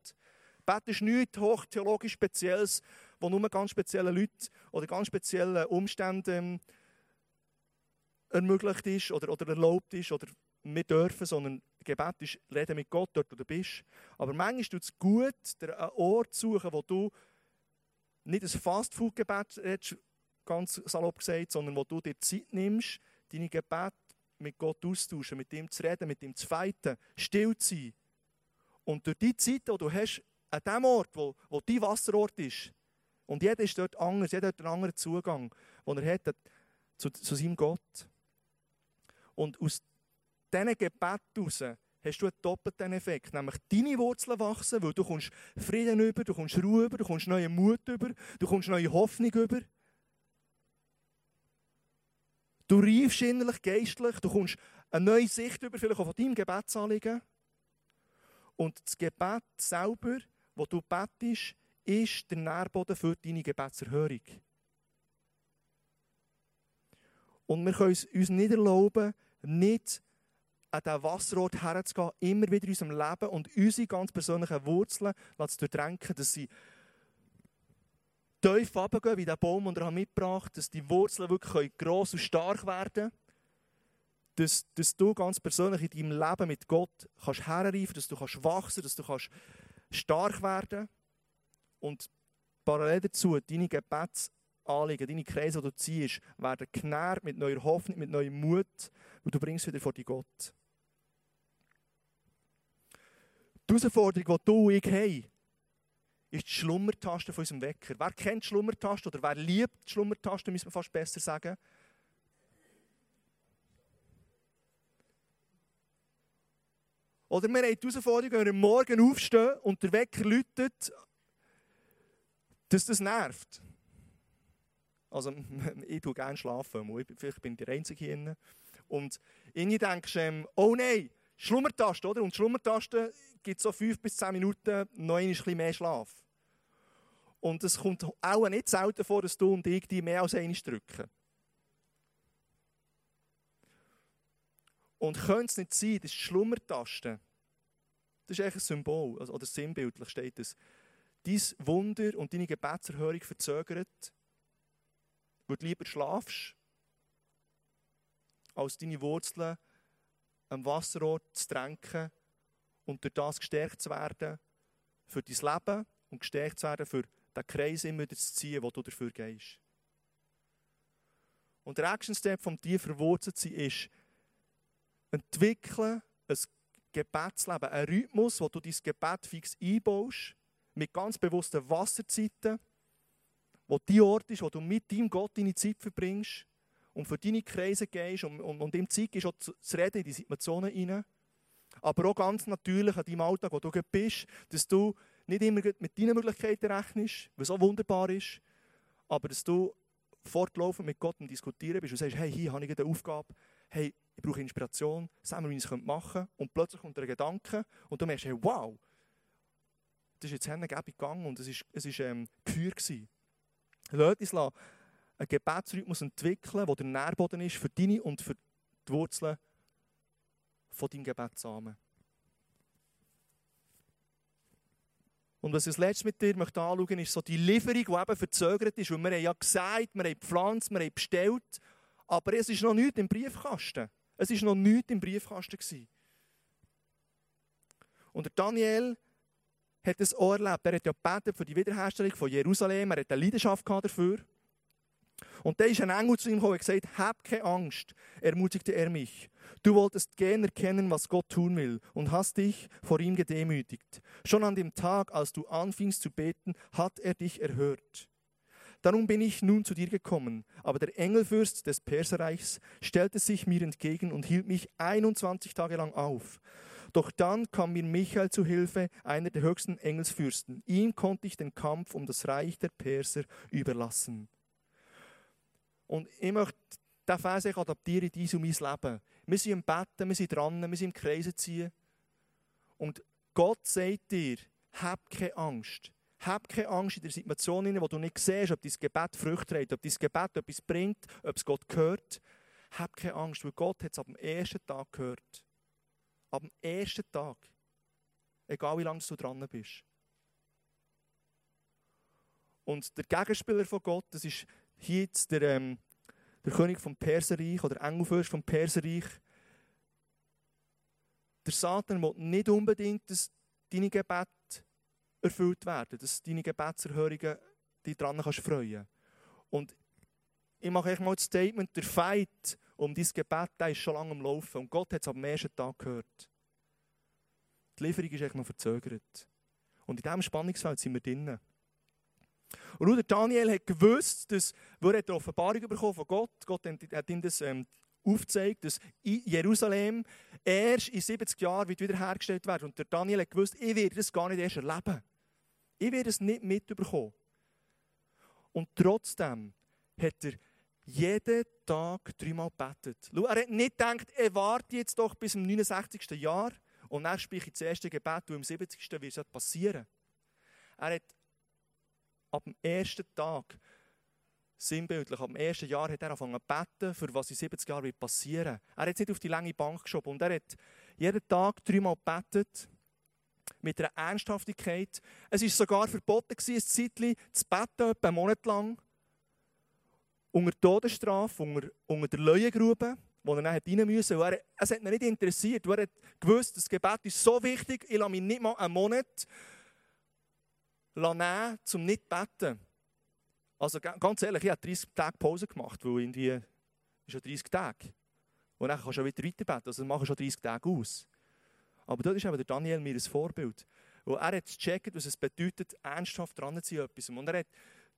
[SPEAKER 1] Beten ist nichts hochtheologisch Spezielles, wo nur ganz spezielle Leute oder ganz spezielle Umstände ähm, ermöglicht ist oder, oder erlaubt ist oder wir dürfen, sondern Gebet ist Reden mit Gott, dort wo du bist. Aber manchmal tut es gut, dir einen Ort zu suchen, wo du nicht ein Fastfood-Gebet redest, ganz salopp gesagt, sondern wo du dir Zeit nimmst, deine Gebet mit Gott austauschen, mit ihm zu reden, mit ihm zu feiten, still zu sein. Und durch die Zeit, die du hast, an dem Ort, wo, wo dein Wasserort ist, und jeder ist dort anders, jeder hat einen anderen Zugang, den er hat zu, zu seinem Gott. Und aus diesen Gebeten heraus hast du einen doppelten Effekt. Nämlich deine Wurzeln wachsen, weil du kommst Frieden über, du kommst Ruhe über, du kommst neue Mut über, du kommst neue Hoffnung über. Du reifst innerlich, geistlich, du kommst eine neue Sicht über, vielleicht auch von deinem Gebetsanliegen. Und das Gebet selber wo du betest, ist der Nährboden für deine Gebetserhörung. Und wir können es uns nicht erlauben, nicht an diesen Wasserort herzugehen, immer wieder in unserem Leben und unsere ganz persönlichen Wurzeln zu durchdrängen, dass sie tief runtergehen, wie der Baum, den er mitgebracht hat, dass die Wurzeln wirklich gross und stark werden können. Dass, dass du ganz persönlich in deinem Leben mit Gott kannst herreifen, dass du kannst wachsen, dass du kannst stark werden und parallel dazu deine Gebetsanliegen, deine Kreise, die du ziehst, werden genährt mit neuer Hoffnung, mit neuem Mut und du bringst wieder vor die Gott. Die Herausforderung, die du und ich haben, ist die Schlummertaste von unserem Wecker. Wer kennt die Schlummertaste oder wer liebt die Schlummertaste, müssen wir fast besser sagen. Oder wir haben die Herausforderung, wenn wir Morgen aufstehen und der Wecker läutet, dass das nervt. Also, ich tue gerne schlafen, vielleicht bin ich der Einzige hier. Und irgendwie denkst du, ähm, oh nein, Schlummertaste, oder? Und Schlummertaste gibt so fünf bis zehn Minuten noch ein bisschen mehr Schlaf. Und es kommt auch nicht selten vor, dass du und ich die mehr als einmal drücken. Und könnte es nicht sein, dass die Schlummertaste, das ist eigentlich ein Symbol, also, oder sinnbildlich steht es, dein Wunder und deine Gebetserhörung verzögert, weil du lieber schlafst, als deine Wurzeln am Wasserort zu tränken und durch das gestärkt zu werden für dein Leben und gestärkt zu werden für den Kreis immer wieder zu ziehen, wo du dafür gehst. Und der Action Step vom tiefer verwurzelt sein ist, entwickeln ein Gebetsleben, ein Rhythmus, wo du dein Gebet fix einbaust, mit ganz bewussten Wasserzeiten, wo die Ort ist, wo du mit deinem Gott deine Zeit verbringst und für deine Kreise gehst und, und, und im Zeit auch zu, zu reden in die Situationen hinein. Aber auch ganz natürlich an deinem Alltag, wo du bist, dass du nicht immer mit deinen Möglichkeiten rechnest, was so wunderbar ist, aber dass du fortlaufend mit Gott und diskutieren bist und sagst, hey, hier habe ich eine Aufgabe, hey, ich brauche Inspiration, sagen wir, wie ich es machen könnte. Und plötzlich kommt ein Gedanke und du merkst, hey, wow, das ist jetzt hingebig gegangen und es war es ist, ähm, Gefühl. Lass uns einen Gebetsrhythmus entwickeln, der der Nährboden ist für deine und für die Wurzeln von deinem Gebetsamen. Und was ich als letztes mit dir möchte anschauen ist so die Lieferung, die eben verzögert ist. Und wir haben ja gesagt, wir haben gepflanzt, wir haben bestellt, aber es ist noch nichts im Briefkasten. Es war noch nichts im Briefkasten. Und der Daniel hat es auch erlebt. Er hat ja gebetet für die Wiederherstellung von Jerusalem. Er hat eine Leidenschaft dafür. Und da ist ein Engel zu ihm gekommen und gesagt, hab keine Angst, ermutigte er mich. Du wolltest gern erkennen, was Gott tun will und hast dich vor ihm gedemütigt. Schon an dem Tag, als du anfingst zu beten, hat er dich erhört. Darum bin ich nun zu dir gekommen. Aber der Engelfürst des Perserreichs stellte sich mir entgegen und hielt mich 21 Tage lang auf. Doch dann kam mir Michael zu Hilfe, einer der höchsten Engelsfürsten. Ihm konnte ich den Kampf um das Reich der Perser überlassen. Und ich möchte diesen Vers adaptieren in dein und mein Leben. Wir sind im Betten, wir sind dran, wir sind im Kreise ziehen. Und Gott sagt dir, hab keine Angst. Hab keine Angst in der Situation, in der du nicht siehst, ob dein Gebet Früchte trägt, ob dein Gebet etwas bringt, ob es Gott gehört. Hab keine Angst, weil Gott hat es ab dem ersten Tag gehört. Ab dem ersten Tag. Egal wie lange du dran bist. Und der Gegenspieler von Gott, das ist hier jetzt der, ähm, der König vom Perserreich oder Engelfürst vom Perserreich. Der Satan will nicht unbedingt, dass deine Gebete erfüllt werden, dass deine Gebetserhörungen dich dran kannst freuen. Und ich mache echt mal das Statement, der Fight um dein Gebet, der ist schon lange am Laufen und Gott hat es am ersten Tag gehört. Die Lieferung ist echt noch verzögert. Und in diesem Spannungsfeld sind wir drinnen. Und nur Daniel hat gewusst, dass, wo er Offenbarung bekommen von Gott, Gott hat ihm das ähm, aufgezeigt, dass Jerusalem erst in 70 Jahren wiederhergestellt wird. Und der Daniel hat gewusst, ich werde das gar nicht erst erleben. Ich werde es nicht mitbekommen. Und trotzdem hat er jeden Tag dreimal gebetet. Er hat nicht gedacht, er warte jetzt doch bis zum 69. Jahr und dann spreche ich das erste Gebet und im 70. wird es passieren. Er hat ab dem ersten Tag, sinnbildlich, ab dem ersten Jahr hat er angefangen zu beten, für was in 70 Jahren wird passieren. Er hat es nicht auf die lange Bank geschoben und er hat jeden Tag dreimal gebetet, mit einer Ernsthaftigkeit. Es war sogar verboten, ein Zeitchen zu beten, etwa einen Monat lang, unter Todesstrafe, unter, unter der Leuengrube, wo er dann rein musste. Er, es hat ihn nicht interessiert. Er hat gewusst, das Gebet ist so wichtig, ich lasse mich nicht mal einen Monat nehmen, um nicht zu beten. Also ganz ehrlich, ich habe 30 Tage Pause gemacht, weil irgendwie ist ja 30 Tage. Und dann kannst du wieder weiter beten. Also machen schon 30 Tage aus. Aber dort ist eben der Daniel mir ein Vorbild. Weil er hat gecheckt, was es bedeutet, ernsthaft dran zu sein. Und er hat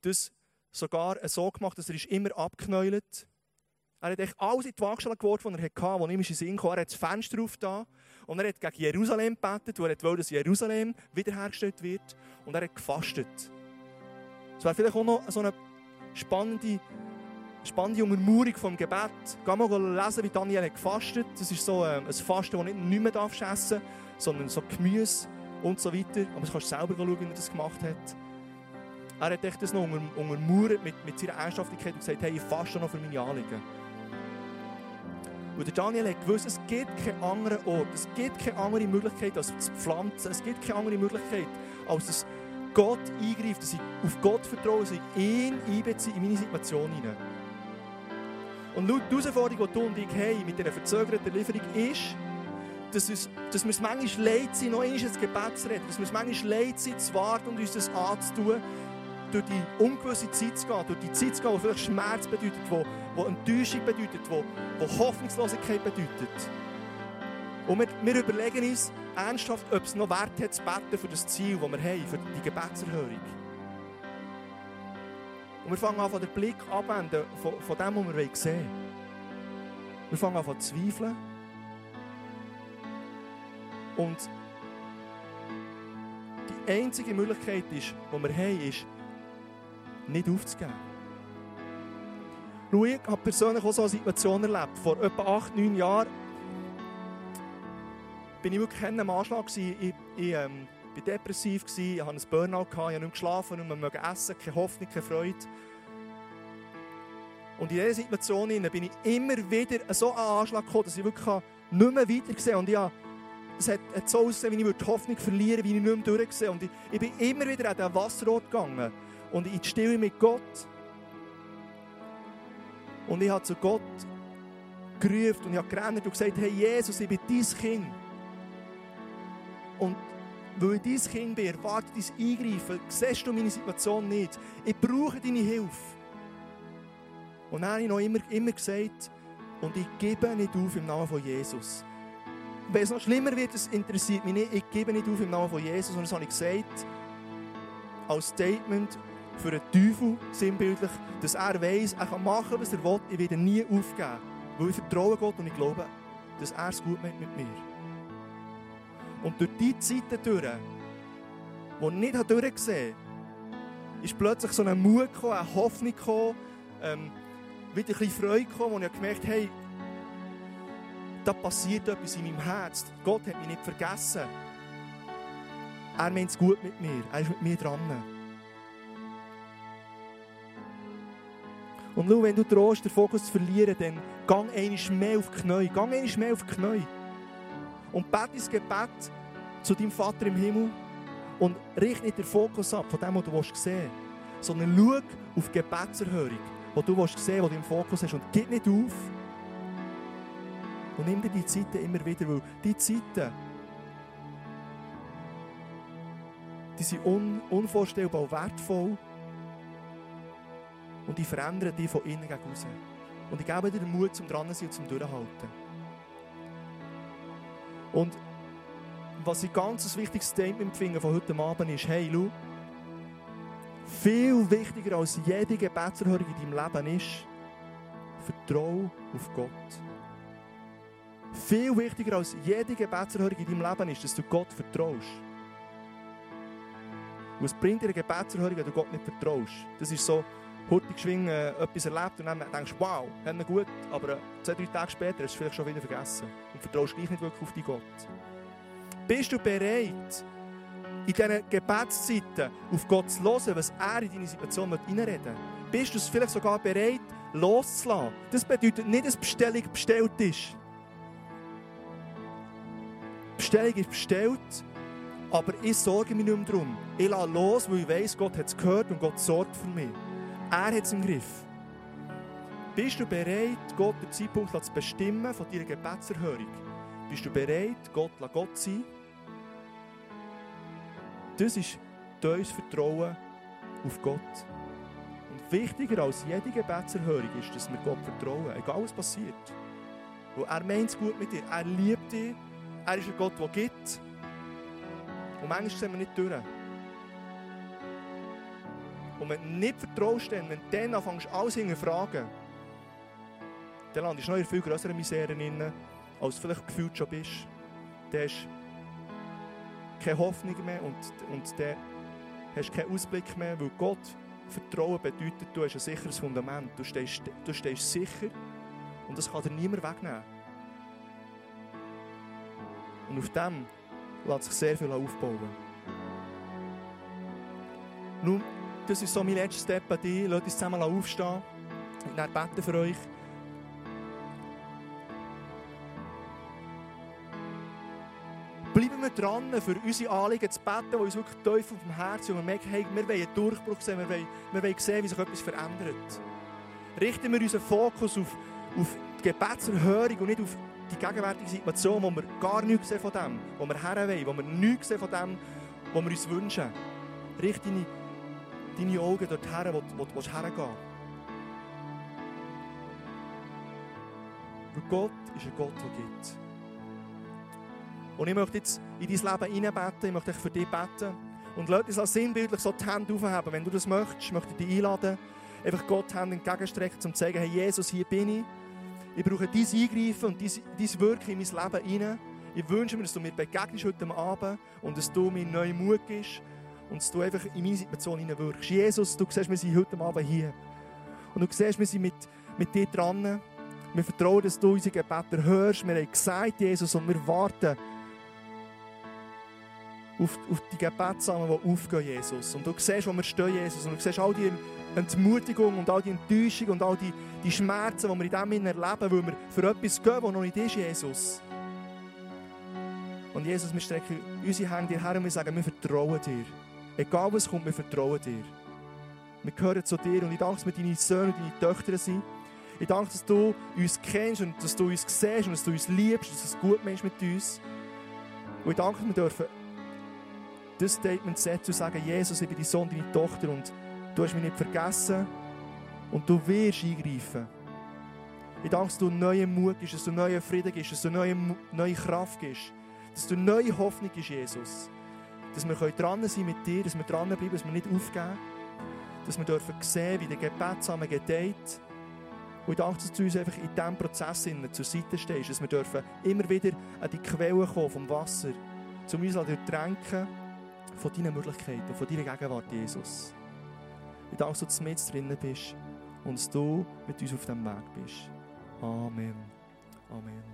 [SPEAKER 1] das sogar so gemacht, dass er ist immer abgeknäult er hat echt alles in die Waagschale geworfen, was er hatte, was ihm in den Sinn kam. Er hat das Fenster aufgetan und er hat gegen Jerusalem gebetet, wo er wollte, dass Jerusalem wiederhergestellt wird. Und er hat gefastet. Es wäre vielleicht auch noch so eine spannende, spannende Untermauerung vom Gebet. Geh mal lesen, wie Daniel hat gefastet. Das ist so ähm, ein Fasten, das nicht, nicht mehr darfst essen sondern so Gemüse und so weiter. Aber du kannst selber schauen, wie er das gemacht hat. Er hat echt das noch untermauert mit, mit seiner Ernsthaftigkeit und gesagt, hey, ich faste noch für meine Anliegen. Und Daniel hat gewusst, es gibt keinen anderen Ort, es gibt keine andere Möglichkeit, als zu pflanzen. Es gibt keine andere Möglichkeit, als dass Gott eingreift, dass ich auf Gott vertraue, dass ich ihn einbeziehe in meine Situation hinein. Und die Herausforderung, die du und ich haben mit dieser verzögerten Lieferung, ist, dass, uns, dass wir es manchmal leid sind, noch einmal ins Gebet zu reden, dass wir es manchmal leid sind, zu warten und uns das anzutun, durch die ungewisse Zeit zu gehen, durch die Zeit zu gehen, die vielleicht Schmerz bedeutet, die, die Enttäuschung bedeutet, die, die Hoffnungslosigkeit bedeutet. Und wir, wir überlegen uns ernsthaft, ob es noch Wert hat, zu beten für das Ziel, das wir haben, für die Gebetserhörung. Und wir fangen an, den Blick abwenden von, von dem, was wir sehen wollen. Wir fangen an, zu zweifeln. Und die einzige Möglichkeit, ist, die wir haben, ist, nicht aufzugeben. Ich habe persönlich auch so eine Situation erlebt. Vor etwa acht, neun Jahren bin ich wirklich in einem Anschlag. Ich, ich, ich ähm, war depressiv, ich hatte einen Burnout, ich habe nicht geschlafen, nicht mehr essen, keine Hoffnung, keine Freude. Und in dieser Situation bin ich immer wieder so einen Anschlag gekommen, dass ich wirklich nicht mehr weiter Und ich es hat, hat so ausgesehen, wie ich die Hoffnung verlieren würde, wie ich nicht mehr durchgesehen Und ich, ich bin immer wieder an den Wasserort gegangen und in die Stille mit Gott. Und ich habe zu Gott gerufen und ich habe gerannt und gesagt, hey Jesus, ich bin dein Kind. Und weil dein Kind bin, erwarte dein Eingreifen. Siehst du meine Situation nicht? Ich brauche deine Hilfe. Und dann habe ich noch immer, immer gesagt, und ich gebe nicht auf im Namen von Jesus. Wenn es noch schlimmer wird, das interessiert mich nicht. Ich gebe nicht auf im Namen von Jesus. Und das habe ich gesagt, als Statement für den Teufel, sinnbildlich, dass er weiß, er kann machen, was er will. Ich werde nie aufgeben. Weil ich vertraue Gott und ich glaube, dass er es gut meint mit mir. Und durch die Zeiten durch, die ich nicht durchgesehen habe, ist plötzlich so ein Mut gekommen, eine Hoffnung gekommen, ähm, wieder ein bisschen Freude gekommen, wo ich gemerkt habe, hey, da passiert etwas in meinem Herz. Gott hat mich nicht vergessen. Er meint es gut mit mir. Er ist mit mir dran. Und schau, wenn du drohst, den Fokus zu verlieren, dann gang einmal mehr auf die Knie. Gang einmal mehr auf die Knie. Und bete das Gebet zu deinem Vater im Himmel und richte nicht den Fokus ab von dem, was du sehen willst, sondern schau auf die Gebetserhörung, die du sehen willst, die du im Fokus hast. Und gib nicht auf. Und nimm dir die Zeiten immer wieder, weil die Zeiten, die sind un unvorstellbar wertvoll und die verändern dich von innen gegen außen. Und ich gebe dir den Mut, zum dran zu sein und zum durchhalten. Und was ich ganz ein wichtiges Statement finde von heute Abend ist, hey, schau, viel wichtiger als jede Gebetserhörung in deinem Leben ist, vertraue auf Gott. Viel wichtiger als jede Gebetserhörung in deinem Leben ist, dass du Gott vertraust. Und es bringt dir eine Gebetserhörung, wenn du Gott nicht vertraust. Das ist so, hurtig geschwingen, äh, etwas erlebt und dann denkst du, wow, haben wir gut, aber zwei, drei Tage später hast du es vielleicht schon wieder vergessen und vertraust gleich nicht wirklich auf deinen Gott. Bist du bereit, in diesen Gebetszeiten auf Gott zu hören, was er in deine Situation reinreden will? Bist du vielleicht sogar bereit, loszulassen? Das bedeutet nicht, dass Bestellung bestellt ist. Bestellung ist bestellt, aber ich sorge mich nicht mehr darum. Ich lasse los, weil ich weiss, Gott hat es gehört und Gott sorgt für mich. Er hat es im Griff. Bist du bereit, Gott den Zeitpunkt zu bestimmen von deiner Gebetserhörung? Bist du bereit, Gott Gott sein? Das ist dein Vertrauen auf Gott. Und wichtiger als jede Gebetserhörung ist, dass wir Gott vertrauen, egal was passiert. Weil er meint es gut mit dir, er liebt dich, er ist ein Gott, der gibt. Und manchmal sehen wir nicht durch. Und wenn du nicht vertraust, wenn du dann anfängst, alles hinterfragen, dann landest du noch in viel größeren Miseren drin, als du vielleicht gefühlt schon bist. Dann hast du keine Hoffnung mehr und, und dann hast du keinen Ausblick mehr, weil Gott Vertrauen bedeutet, du hast ein sicheres Fundament, du stehst, du stehst sicher und das kann dir niemand wegnehmen. Und auf dem lässt sich sehr viel aufbauen. Nun, das ist so mein letzter Step an dich. Lasst uns zusammen aufstehen und dann beten für euch. Bleiben wir dran, für unsere Anliegen zu beten, die uns wirklich tief auf dem Herzen und wir merken, hey, wir wollen einen Durchbruch sehen, wir wollen, wir wollen sehen, wie sich etwas verändert. Richten wir unseren Fokus auf, auf die Gebetserhörung und nicht auf die gegenwärtige Situation, wo wir gar nichts sehen von dem, wo wir her wollen, wo wir nichts sehen von dem, was wir uns wünschen. Richte deine deine Augen dorthin, wo, wo du hergehen willst. Gott ist ein Gott, der gibt. Und ich möchte jetzt in dein Leben hineinbeten, ich möchte für dich beten. Und Leute, als sinnbildlich so die Hände aufheben. Wenn du das möchtest, möchte ich dich einladen, einfach Gott die Hände entgegenstrecken, um zu sagen, hey Jesus, hier bin ich. Ich brauche dein Eingreifen und dein, dein Wirken in mein Leben hinein. Ich wünsche mir, dass du mir begegnest heute Abend und dass du mir neuen Mut gibst und dass du einfach in meine Situation hineinwirkst. Jesus, du siehst, wir sind heute Abend hier. Und du siehst, wir sind mit, mit dir dran. Wir vertrauen, dass du unsere Gebete hörst. Wir haben gesagt, Jesus, und wir warten auf, auf die Gebetssamen, die aufgehen, Jesus. Und du siehst, wo wir stehen, Jesus. Und du siehst all die Entmutigung und all die Enttäuschung und all die, die Schmerzen, die wir in dem erleben, weil wir für etwas gehen, das noch nicht ist, Jesus. Und Jesus, wir strecken unsere Hände dir her und wir sagen, wir vertrauen dir. Egal was kommt, wir vertrauen dir. Wir gehören zu dir und ich danke, dass wir deine Söhne und deine Töchter sind. Ich danke, dass du uns kennst und dass du uns siehst und dass du uns liebst, dass du es gut meinst mit uns. Und ich danke, dass wir dürfen das Statement setzen und sagen, Jesus, ich bin dein Sohn, deine Tochter und du hast mich nicht vergessen und du wirst eingreifen. Ich danke, dass du neuen Mut gibst, dass du neuen Frieden gibst, dass du neue, neue Kraft gibst, dass du neue Hoffnung gibst, Jesus. Dass wir dran sein mit dir, dass wir dranbleiben, dass wir nicht aufgeben, dass wir dürfen sehen, wie der Gebet zusammen gedeiht. Und ich danke, dass du uns einfach in diesem Prozess zur Seite stehst, dass wir dürfen immer wieder an die Quelle kommen vom Wasser, um uns durchtränken von deinen Möglichkeiten, von deiner Gegenwart, Jesus. Ich danke, dass du mit drinnen bist und dass du mit uns auf dem Weg bist. Amen. Amen.